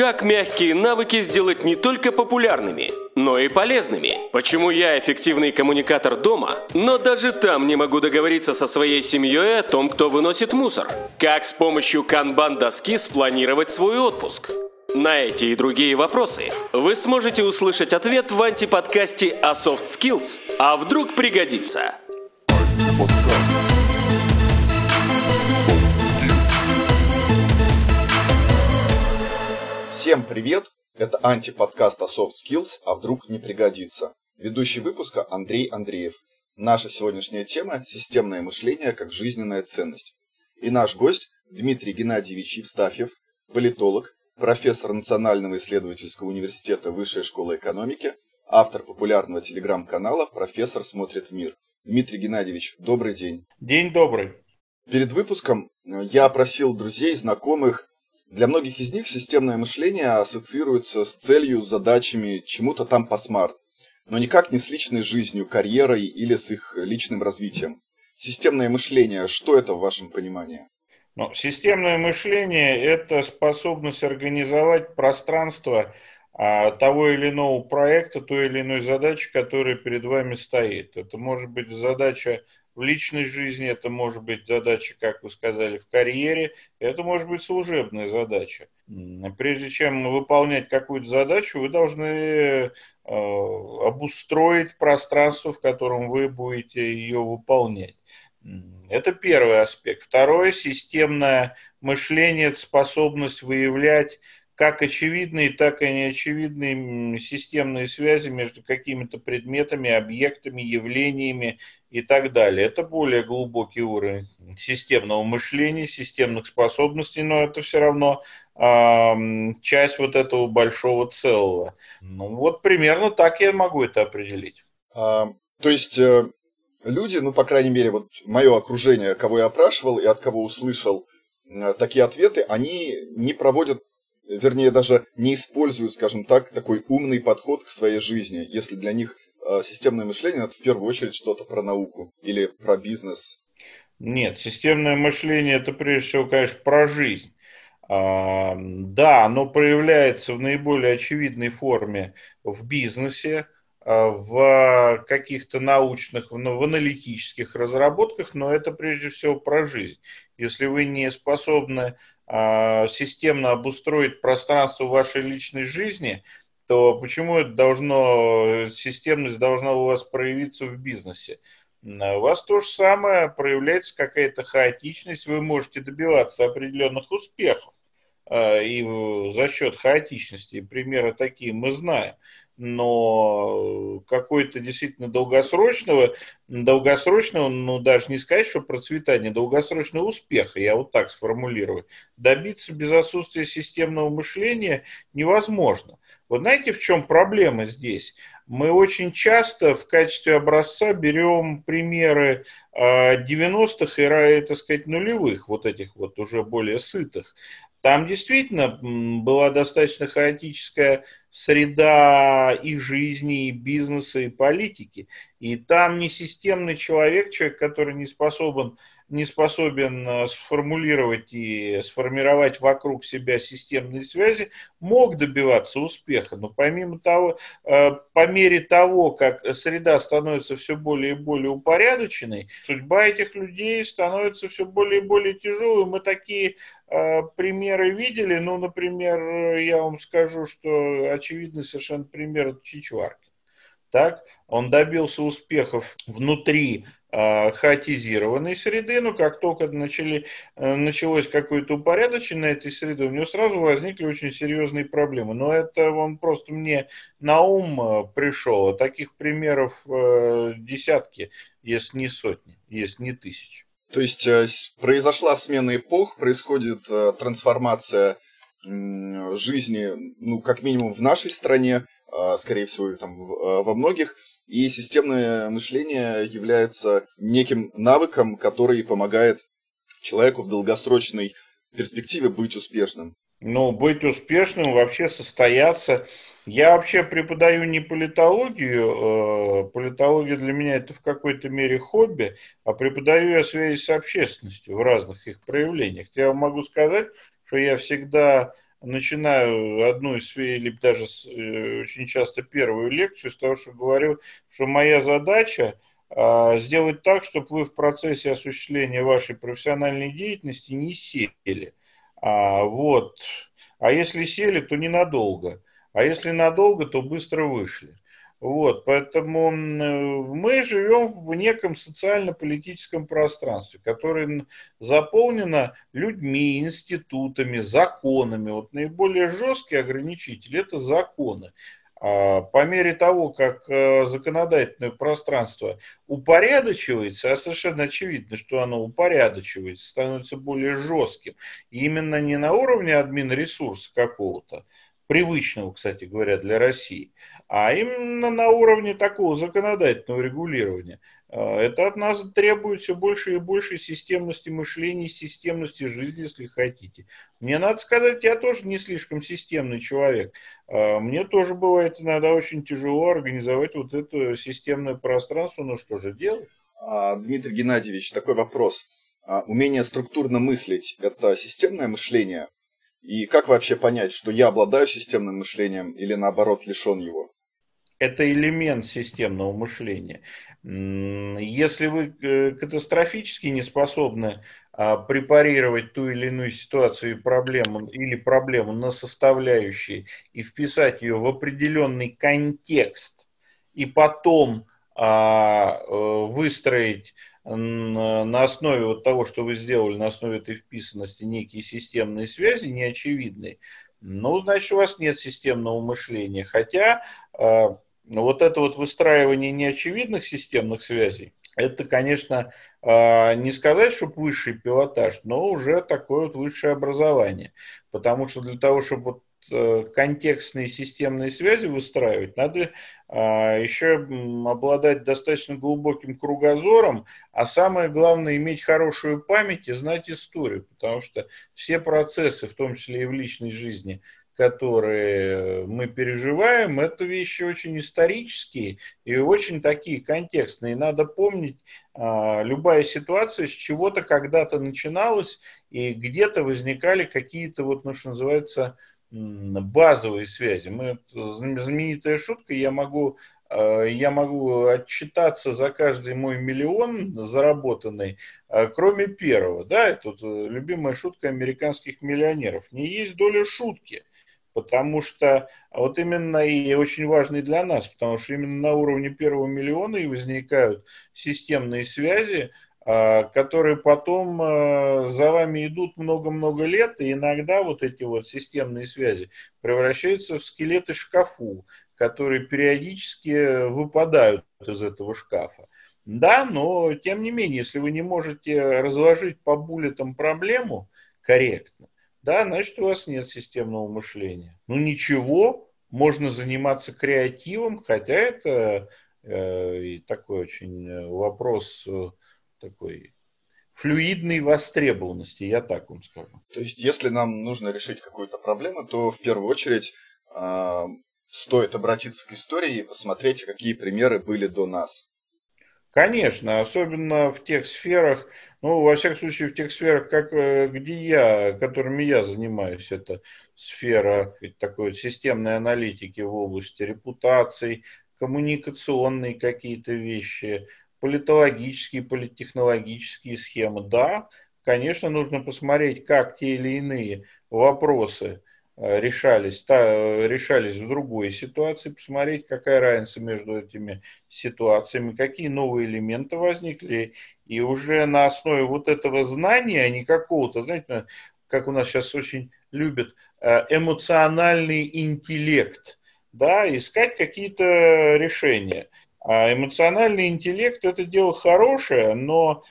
Как мягкие навыки сделать не только популярными, но и полезными? Почему я эффективный коммуникатор дома, но даже там не могу договориться со своей семьей о том, кто выносит мусор? Как с помощью канбан-доски спланировать свой отпуск? На эти и другие вопросы вы сможете услышать ответ в антиподкасте о soft skills, а вдруг пригодится. Всем привет! Это антиподкаст о soft skills, а вдруг не пригодится. Ведущий выпуска Андрей Андреев. Наша сегодняшняя тема – системное мышление как жизненная ценность. И наш гость Дмитрий Геннадьевич Евстафьев, политолог, профессор Национального исследовательского университета Высшей школы экономики, автор популярного телеграм-канала «Профессор смотрит в мир». Дмитрий Геннадьевич, добрый день. День добрый. Перед выпуском я опросил друзей, знакомых. Для многих из них системное мышление ассоциируется с целью, задачами, чему-то там по смарт, но никак не с личной жизнью, карьерой или с их личным развитием. Системное мышление, что это в вашем понимании? Ну, системное мышление – это способность организовать пространство а, того или иного проекта, той или иной задачи, которая перед вами стоит. Это может быть задача в личной жизни, это может быть задача, как вы сказали, в карьере, это может быть служебная задача. Прежде чем выполнять какую-то задачу, вы должны э, обустроить пространство, в котором вы будете ее выполнять. Это первый аспект. Второе – системное мышление, способность выявлять как очевидные, так и неочевидные системные связи между какими-то предметами, объектами, явлениями и так далее. Это более глубокий уровень системного мышления, системных способностей, но это все равно э, часть вот этого большого целого. Ну вот примерно так я могу это определить. А, то есть э, люди, ну, по крайней мере, вот мое окружение, кого я опрашивал и от кого услышал э, такие ответы, они не проводят, вернее, даже не используют, скажем так, такой умный подход к своей жизни, если для них э, системное мышление это в первую очередь что-то про науку или про бизнес. Нет, системное мышление это прежде всего, конечно, про жизнь. А, да, оно проявляется в наиболее очевидной форме в бизнесе, Э, в каких-то научных, в аналитических разработках, но это прежде всего про жизнь. Если вы не способны системно обустроить пространство вашей личной жизни, то почему это должно, системность должна у вас проявиться в бизнесе? У вас то же самое, проявляется какая-то хаотичность, вы можете добиваться определенных успехов э, и за счет хаотичности, примеры такие мы знаем но какой-то действительно долгосрочного, долгосрочного, ну даже не сказать, что процветания, долгосрочного успеха, я вот так сформулирую, добиться без отсутствия системного мышления невозможно. Вот знаете, в чем проблема здесь? Мы очень часто в качестве образца берем примеры 90-х а, и, так сказать, нулевых, вот этих вот уже более сытых. Там действительно была достаточно хаотическая среда и жизни, и бизнеса, и политики. И там не системный человек, человек, который не способен не способен э, сформулировать и сформировать вокруг себя системные связи, мог добиваться успеха. Но помимо того, э, по мере того, как среда становится все более и более упорядоченной, судьба этих людей становится все более и более тяжелой. Мы такие э, примеры видели. Ну, например, я вам скажу, что очевидный совершенно пример Чичваркин. Так, он добился успехов внутри хаотизированной среды, но как только начали, э, началось какое-то упорядочение этой среды, у него сразу возникли очень серьезные проблемы. Но это он просто мне на ум э, пришел. А таких примеров десятки, если не сотни, если не тысячи. То есть произошла смена эпох, происходит трансформация жизни, ну, как минимум в нашей стране, скорее всего, там, во многих и системное мышление является неким навыком, который помогает человеку в долгосрочной перспективе быть успешным. Ну, быть успешным, вообще состояться. Я вообще преподаю не политологию, э, политология для меня это в какой-то мере хобби, а преподаю я связи с общественностью в разных их проявлениях. Я могу сказать, что я всегда начинаю одну из или даже э, очень часто первую лекцию с того, что говорю, что моя задача а, сделать так, чтобы вы в процессе осуществления вашей профессиональной деятельности не сели. А, вот. а если сели, то ненадолго. А если надолго, то быстро вышли. Вот, поэтому мы живем в неком социально-политическом пространстве, которое заполнено людьми, институтами, законами. Вот наиболее жесткие ограничители – это законы. А по мере того, как э, законодательное пространство упорядочивается, а совершенно очевидно, что оно упорядочивается, становится более жестким, и именно не на уровне админ-ресурса какого-то, привычного, кстати говоря, для России, а именно на уровне такого законодательного регулирования. А, это от нас требует все больше и больше системности мышления, системности жизни, если хотите. Мне надо сказать, я тоже не слишком системный человек. А, мне тоже бывает иногда очень тяжело организовать вот это системное пространство, но что же делать? А, Дмитрий Геннадьевич, такой вопрос. Умение структурно мыслить – это системное мышление? И как вообще понять, что я обладаю системным мышлением или наоборот лишен его? Это элемент системного мышления. Если вы э, катастрофически не способны а, препарировать ту или иную ситуацию и проблему, или проблему на составляющие и вписать ее в определенный контекст, и потом а, э, выстроить на основе вот того, что вы сделали, на основе этой вписанности некие системные связи неочевидные, ну, значит, у вас нет системного мышления. Хотя э, вот это вот выстраивание неочевидных системных связей, это, конечно, э, не сказать, что высший пилотаж, но уже такое вот высшее образование. Потому что для того, чтобы вот Э, контекстные системные связи выстраивать, надо а, еще обладать достаточно глубоким кругозором, а самое главное иметь хорошую память и знать историю, потому что все процессы, в том числе и в личной жизни, которые мы переживаем, это вещи очень исторические и очень такие контекстные. Надо помнить, а, любая ситуация с чего-то когда-то начиналась, и где-то возникали какие-то, вот, ну, что называется, базовые связи. Мы, знаменитая шутка, я могу, э, я могу отчитаться за каждый мой миллион заработанный, э, кроме первого. Да, это вот э, любимая шутка американских миллионеров. Не есть доля шутки. Потому что вот именно и очень важный для нас, потому что именно на уровне первого миллиона и возникают системные связи, а, которые потом а, за вами идут много-много лет, и иногда вот эти вот системные связи превращаются в скелеты шкафу, которые периодически выпадают из этого шкафа. Да, но тем не менее, если вы не можете разложить по буллетам проблему корректно, да, значит у вас нет системного мышления. Ну ничего, можно заниматься креативом, хотя это э, такой очень э, вопрос э, такой флюидной востребованности, я так вам скажу. То есть, если нам нужно решить какую-то проблему, то в первую очередь э, стоит обратиться к истории и посмотреть, какие примеры были до нас. Конечно, особенно в тех сферах, ну, во всяком случае, в тех сферах, как, э, где я, которыми я занимаюсь, это сфера такой системной аналитики в области репутаций, коммуникационные какие-то вещи, политологические, политтехнологические схемы. Да, конечно, нужно посмотреть, как те или иные вопросы э, решались, та, решались в другой ситуации, посмотреть, какая разница между этими ситуациями, какие новые элементы возникли, и уже на основе вот этого знания, а не какого-то, знаете, как у нас сейчас очень любят, э, эмоциональный интеллект, да, искать какие-то решения. А эмоциональный интеллект – это дело хорошее, но,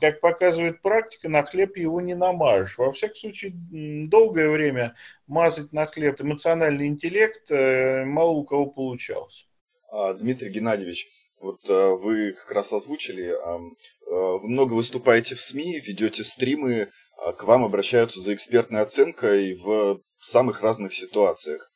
как показывает практика, на хлеб его не намажешь. Во всяком случае, долгое время мазать на хлеб эмоциональный интеллект э, мало у кого получалось. А, Дмитрий Геннадьевич, вот э, вы как раз озвучили, э, вы много выступаете в СМИ, ведете стримы, а к вам обращаются за экспертной оценкой в самых разных ситуациях.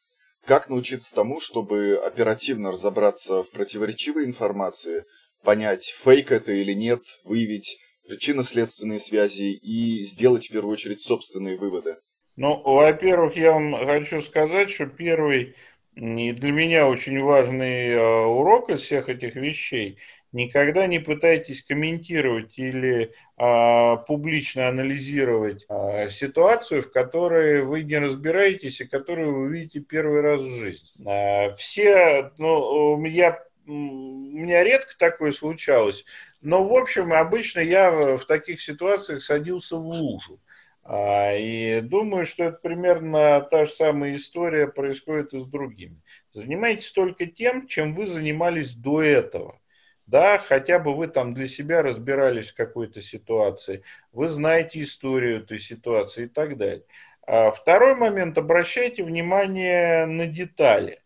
Как научиться тому, чтобы оперативно разобраться в противоречивой информации, понять, фейк это или нет, выявить причинно-следственные связи и сделать в первую очередь собственные выводы? Ну, во-первых, я вам хочу сказать, что первый и для меня очень важный э, урок из всех этих вещей – Никогда не пытайтесь комментировать или а, публично анализировать а, ситуацию, в которой вы не разбираетесь и которую вы видите первый раз в жизни. А, все, ну, я, у меня редко такое случалось, но, в общем, обычно я в таких ситуациях садился в лужу. А, и думаю, что это примерно та же самая история происходит и с другими. Занимайтесь только тем, чем вы занимались до этого. Да, хотя бы вы там для себя разбирались в какой-то ситуации, вы знаете историю этой ситуации и так далее. А второй момент, обращайте внимание на детали.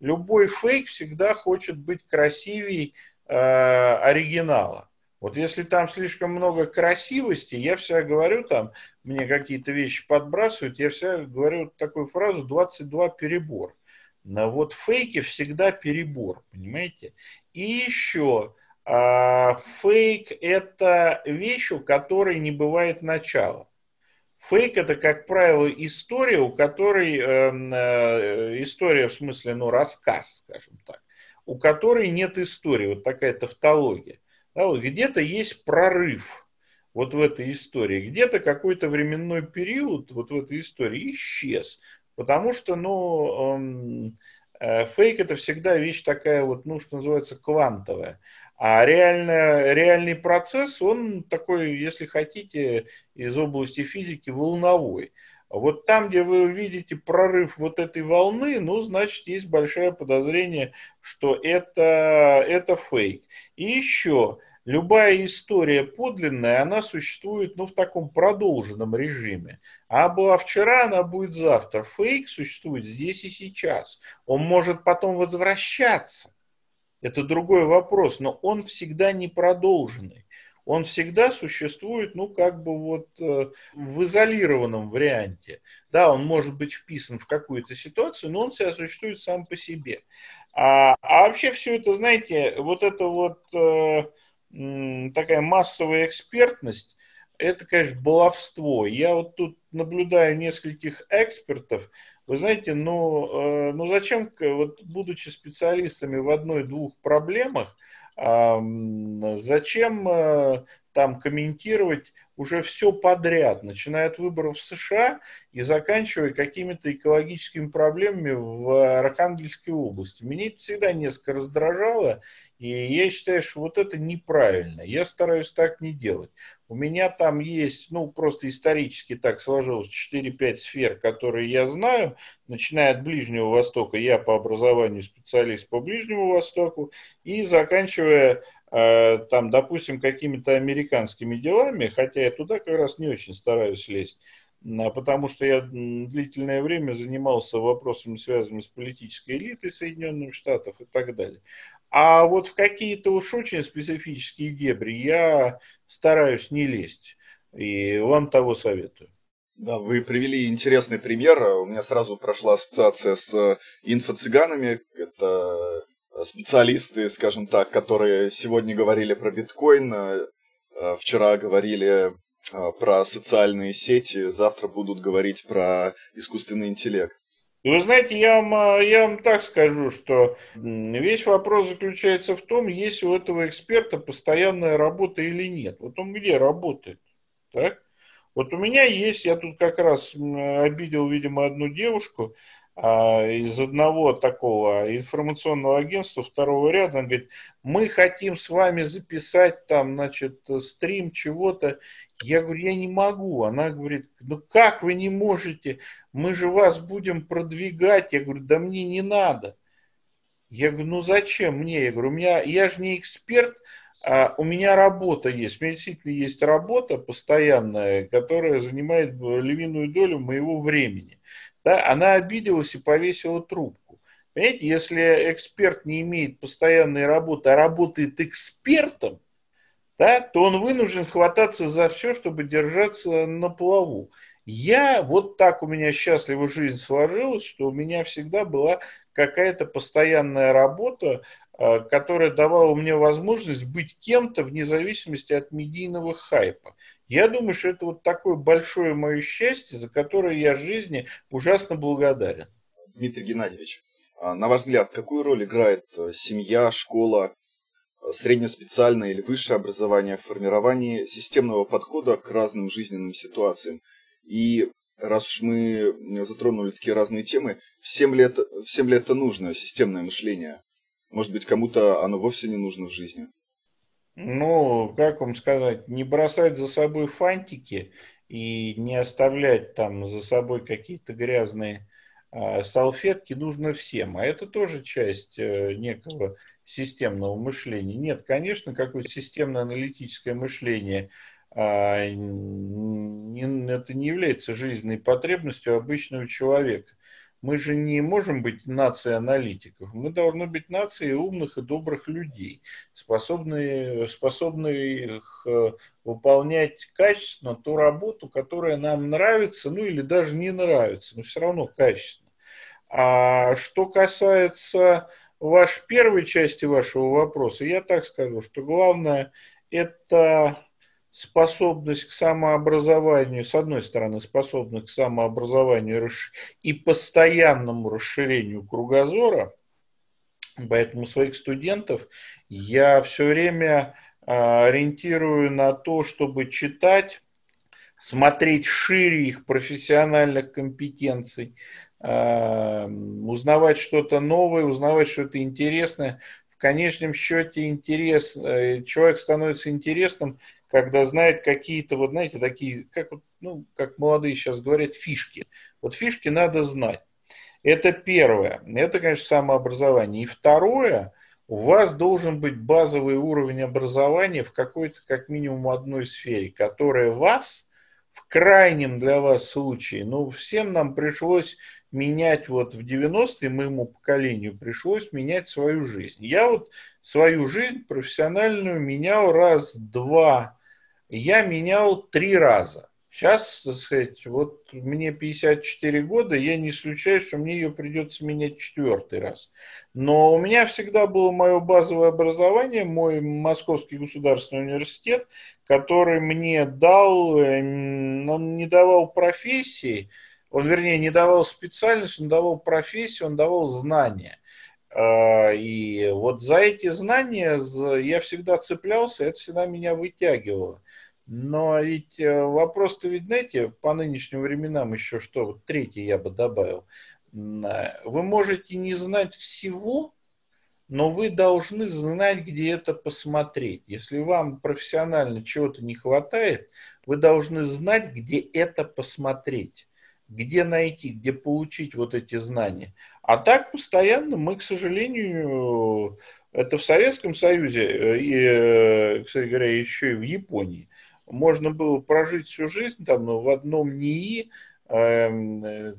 Любой фейк всегда хочет быть красивей э, оригинала. Вот если там слишком много красивости, я всегда говорю, там мне какие-то вещи подбрасывают, я всегда говорю такую фразу 22 перебор. Но вот фейки всегда перебор, понимаете? И еще, а, фейк – это вещь, у которой не бывает начала. Фейк – это, как правило, история, у которой, эм, э, история в смысле, ну, рассказ, скажем так, у которой нет истории, вот такая тавтология. Да, вот где-то есть прорыв вот в этой истории, где-то какой-то временной период вот в этой истории исчез, потому что, ну, эм, Э, фейк это всегда вещь такая вот, ну, что называется, квантовая. А реально, реальный процесс, он такой, если хотите, из области физики волновой. Вот там, где вы видите прорыв вот этой волны, ну, значит, есть большое подозрение, что это, это фейк. И еще, любая история подлинная, она существует ну, в таком продолженном режиме. А была вчера, она будет завтра. Фейк существует здесь и сейчас. Он может потом возвращаться. Это другой вопрос, но он всегда не продолженный. Он всегда существует, ну, как бы вот э, в изолированном варианте. Да, он может быть вписан в какую-то ситуацию, но он себя существует сам по себе. А, а вообще все это, знаете, вот это вот э, такая массовая экспертность, это, конечно, баловство. Я вот тут наблюдаю нескольких экспертов. Вы знаете, ну, э, ну зачем, вот, будучи специалистами в одной-двух проблемах, зачем э, там комментировать уже все подряд, начиная от выборов в США и заканчивая какими-то экологическими проблемами в Архангельской области. Меня это всегда несколько раздражало, и я считаю, что вот это неправильно. Я стараюсь так не делать. У меня там есть, ну, просто исторически так сложилось 4-5 сфер, которые я знаю, начиная от Ближнего Востока, я по образованию специалист по Ближнему Востоку, и заканчивая там, допустим, какими-то американскими делами, хотя я туда как раз не очень стараюсь лезть, потому что я длительное время занимался вопросами, связанными с политической элитой Соединенных Штатов и так далее. А вот в какие-то уж очень специфические дебри я стараюсь не лезть. И вам того советую. Да, вы привели интересный пример. У меня сразу прошла ассоциация с инфо-цыганами. Это специалисты, скажем так, которые сегодня говорили про биткоин, э, э, вчера говорили э, про социальные сети, завтра будут говорить про искусственный интеллект. Вы знаете, я вам, я вам так скажу, что весь вопрос заключается в том, есть у этого эксперта постоянная работа или нет. Вот он где работает? Так? Вот у меня есть, я тут как раз обидел, видимо, одну девушку, а, из одного такого информационного агентства второго ряда, он говорит, мы хотим с вами записать там, значит, стрим чего-то. Я говорю, я не могу. Она говорит, ну как вы не можете? Мы же вас будем продвигать. Я говорю, да мне не надо. Я говорю, ну зачем мне? Я говорю, у меня, я же не эксперт, а у меня работа есть. У меня действительно есть работа постоянная, которая занимает львиную долю моего времени да, она обиделась и повесила трубку. Понимаете, если эксперт не имеет постоянной работы, а работает экспертом, да, то он вынужден хвататься за все, чтобы держаться на плаву. Я вот так у меня счастливо жизнь сложилась, что у меня всегда была какая-то постоянная работа, э, которая давала мне возможность быть кем-то вне зависимости от медийного хайпа. Я думаю, что это вот такое большое мое счастье, за которое я жизни ужасно благодарен. Дмитрий Геннадьевич, а на ваш взгляд, какую роль играет э, семья, школа, э, среднеспециальное или высшее образование в формировании системного подхода к разным жизненным ситуациям? И раз уж мы затронули такие разные темы, всем ли это, всем ли это нужно, системное мышление? Может быть, кому-то оно вовсе не нужно в жизни? Ну, как вам сказать, не бросать за собой фантики и не оставлять там за собой какие-то грязные э, салфетки нужно всем. А это тоже часть э, некого системного мышления. Нет, конечно, какое-то системное аналитическое мышление не, это не является жизненной потребностью обычного человека. Мы же не можем быть нацией аналитиков. Мы должны быть нацией умных и добрых людей, способных, способных э, выполнять качественно ту работу, которая нам нравится, ну или даже не нравится, но все равно качественно. А что касается вашей первой части вашего вопроса, я так скажу, что главное это способность к самообразованию, с одной стороны, способность к самообразованию и постоянному расширению кругозора, поэтому своих студентов я все время а, ориентирую на то, чтобы читать, смотреть шире их профессиональных компетенций, а, узнавать что-то новое, узнавать что-то интересное. В конечном счете интерес, э, человек становится интересным, когда знает какие-то, вот знаете, такие, как, ну, как молодые сейчас говорят, фишки. Вот фишки надо знать. Это первое. Это, конечно, самообразование. И второе, у вас должен быть базовый уровень образования в какой-то, как минимум, одной сфере, которая вас в крайнем для вас случае, ну, всем нам пришлось менять вот в 90-е, моему поколению пришлось менять свою жизнь. Я вот свою жизнь профессиональную менял раз-два я менял три раза. Сейчас, так сказать, вот мне 54 года, я не исключаю, что мне ее придется менять четвертый раз. Но у меня всегда было мое базовое образование, мой Московский государственный университет, который мне дал, эм, он не давал профессии, он, вернее, не давал специальность, он давал профессию, он давал знания. А, и вот за эти знания я всегда цеплялся, это всегда меня вытягивало. Но ведь э, вопрос-то ведь, знаете, по нынешним временам еще что, вот третий я бы добавил. А, вы можете не знать всего, но вы должны знать, где это посмотреть. Если вам профессионально чего-то не хватает, вы должны знать, где это посмотреть, где найти, где получить вот эти знания. А так постоянно мы, к сожалению, это в Советском Союзе э, и, э, кстати говоря, еще и в Японии – можно было прожить всю жизнь там, ну, в одном НИИ, эм, э,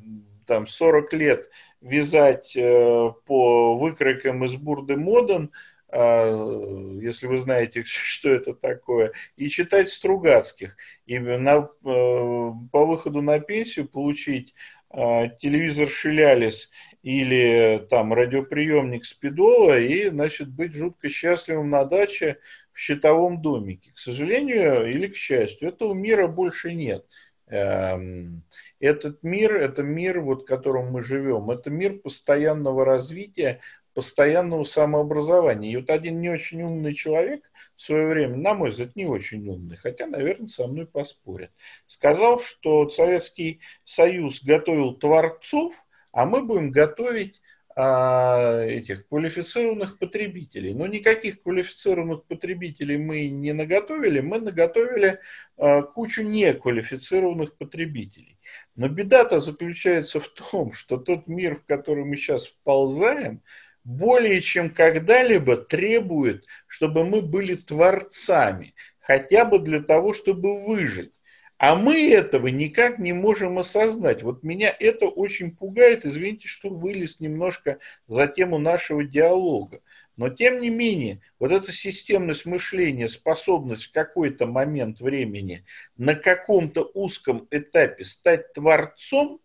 там 40 лет вязать э, по выкройкам из бурды Моден, э, если вы знаете, что это такое, и читать Стругацких. И на, э, по выходу на пенсию получить э, телевизор Шилялис или там радиоприемник Спидола и, значит, быть жутко счастливым на даче в щитовом домике. К сожалению или к счастью, этого мира больше нет. Эм, этот мир, это мир, вот, в котором мы живем, это мир постоянного развития, постоянного самообразования. И вот один не очень умный человек в свое время, на мой взгляд, не очень умный, хотя, наверное, со мной поспорят, сказал, что Советский Союз готовил творцов, а мы будем готовить а, этих квалифицированных потребителей. Но никаких квалифицированных потребителей мы не наготовили, мы наготовили а, кучу неквалифицированных потребителей. Но беда-то заключается в том, что тот мир, в который мы сейчас вползаем, более чем когда-либо требует, чтобы мы были творцами, хотя бы для того, чтобы выжить. А мы этого никак не можем осознать. Вот меня это очень пугает. Извините, что вылез немножко за тему нашего диалога. Но тем не менее, вот эта системность мышления, способность в какой-то момент времени на каком-то узком этапе стать творцом,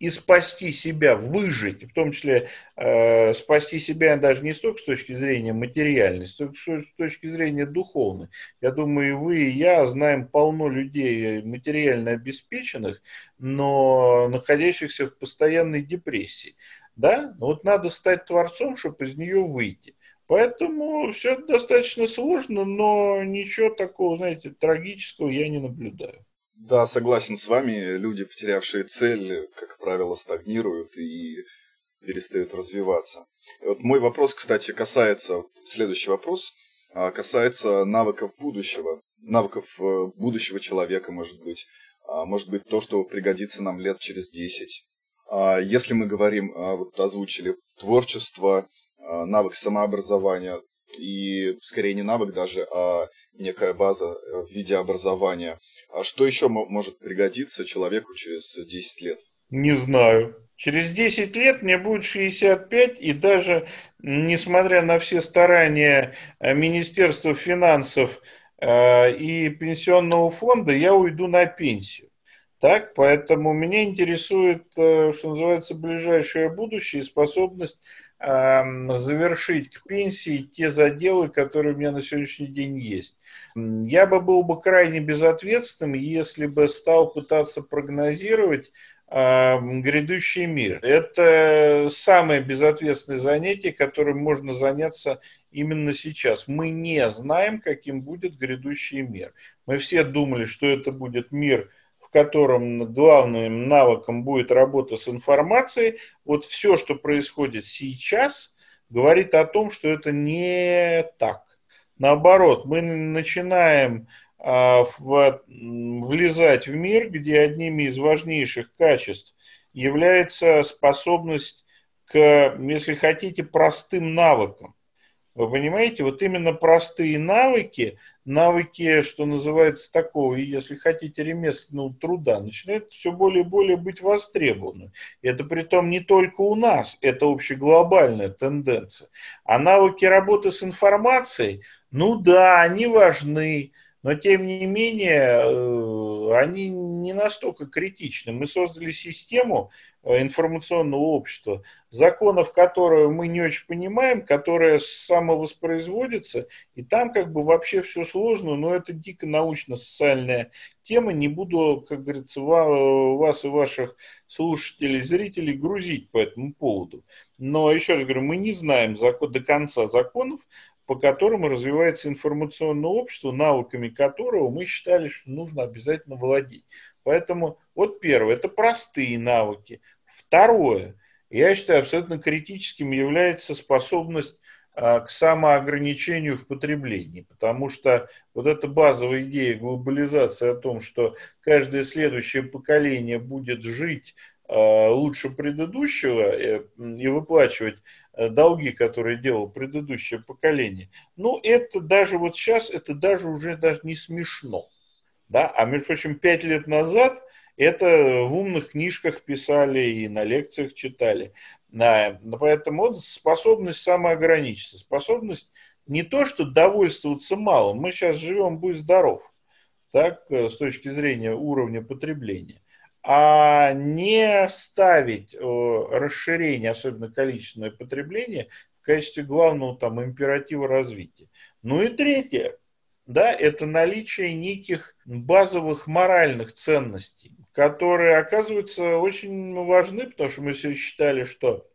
и спасти себя, выжить, в том числе э, спасти себя даже не столько с точки зрения материальной, столько с точки зрения духовной. Я думаю, и вы, и я знаем полно людей материально обеспеченных, но находящихся в постоянной депрессии. Да? Вот надо стать творцом, чтобы из нее выйти. Поэтому все достаточно сложно, но ничего такого, знаете, трагического я не наблюдаю. Да, согласен с вами. Люди, потерявшие цель, как правило, стагнируют и перестают развиваться. Вот мой вопрос, кстати, касается, следующий вопрос, а, касается навыков будущего. Навыков э, будущего человека, может быть. А, может быть, то, что пригодится нам лет через 10. А, если мы говорим, вот озвучили творчество, навык самообразования, и скорее не навык даже, а некая база э, в виде образования. А что еще может пригодиться человеку через 10 лет? Не знаю. Через 10 лет мне будет 65, и даже несмотря на все старания э, Министерства финансов э, и пенсионного фонда, я уйду на пенсию. Так, поэтому меня интересует, что называется, ближайшее будущее и способность завершить к пенсии те заделы, которые у меня на сегодняшний день есть. Я бы был бы крайне безответственным, если бы стал пытаться прогнозировать грядущий мир. Это самое безответственное занятие, которым можно заняться именно сейчас. Мы не знаем, каким будет грядущий мир. Мы все думали, что это будет мир в котором главным навыком будет работа с информацией, вот все, что происходит сейчас, говорит о том, что это не так. Наоборот, мы начинаем а, в, влезать в мир, где одними из важнейших качеств является способность к, если хотите, простым навыкам. Вы понимаете, вот именно простые навыки, навыки, что называется, такого, если хотите, ремесленного труда, начинают все более и более быть востребованы. Это при том не только у нас, это общеглобальная тенденция. А навыки работы с информацией, ну да, они важны, но тем не менее э, они не настолько критичны. Мы создали систему э, информационного общества, законов которого мы не очень понимаем, которая самовоспроизводится, и там как бы вообще все сложно, но это дико научно-социальная тема, не буду, как говорится, вас и ваших слушателей, зрителей грузить по этому поводу. Но еще раз говорю, мы не знаем закон, до конца законов, по которому развивается информационное общество, навыками которого мы считали, что нужно обязательно владеть. Поэтому вот первое, это простые навыки. Второе, я считаю, абсолютно критическим является способность а, к самоограничению в потреблении, потому что вот эта базовая идея глобализации о том, что каждое следующее поколение будет жить лучше предыдущего э, и выплачивать Э, долги, которые делало предыдущее поколение. Ну, это даже вот сейчас, это даже уже даже не смешно. Да? А между прочим, пять лет назад это в умных книжках писали и на лекциях читали. Да, поэтому вот способность самоограничиться, способность не то, что довольствоваться малым. Мы сейчас живем, будь здоров, так, э, с точки зрения уровня потребления а не ставить расширение, особенно количественное потребление, в качестве главного там императива развития. Ну и третье, да, это наличие неких базовых моральных ценностей, которые оказываются очень важны, потому что мы все считали, что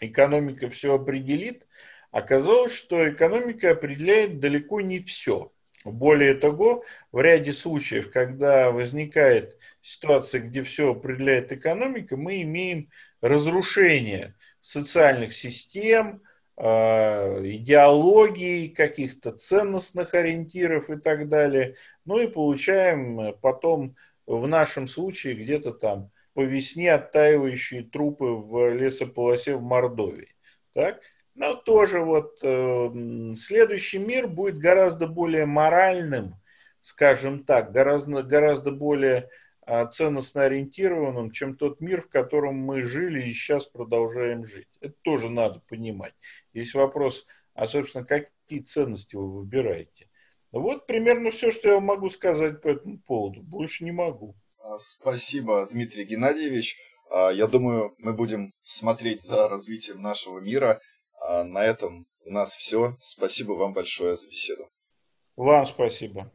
экономика все определит. Оказалось, что экономика определяет далеко не все. Более того, в ряде случаев, когда возникает ситуация, где все определяет экономика, мы имеем разрушение социальных систем, а, идеологий, каких-то ценностных ориентиров и так далее. Ну и получаем потом в нашем случае где-то там по весне оттаивающие трупы в лесополосе в Мордовии. Так? Но тоже вот э, следующий мир будет гораздо более моральным, скажем так, гораздо, гораздо более э, ценностно ориентированным, чем тот мир, в котором мы жили и сейчас продолжаем жить. Это тоже надо понимать. Есть вопрос, а, собственно, какие ценности вы выбираете. Вот примерно все, что я могу сказать по этому поводу. Больше не могу. Спасибо, Дмитрий Геннадьевич. А, я думаю, мы будем смотреть за развитием нашего мира. А на этом у нас все. Спасибо вам большое за беседу. Вам спасибо.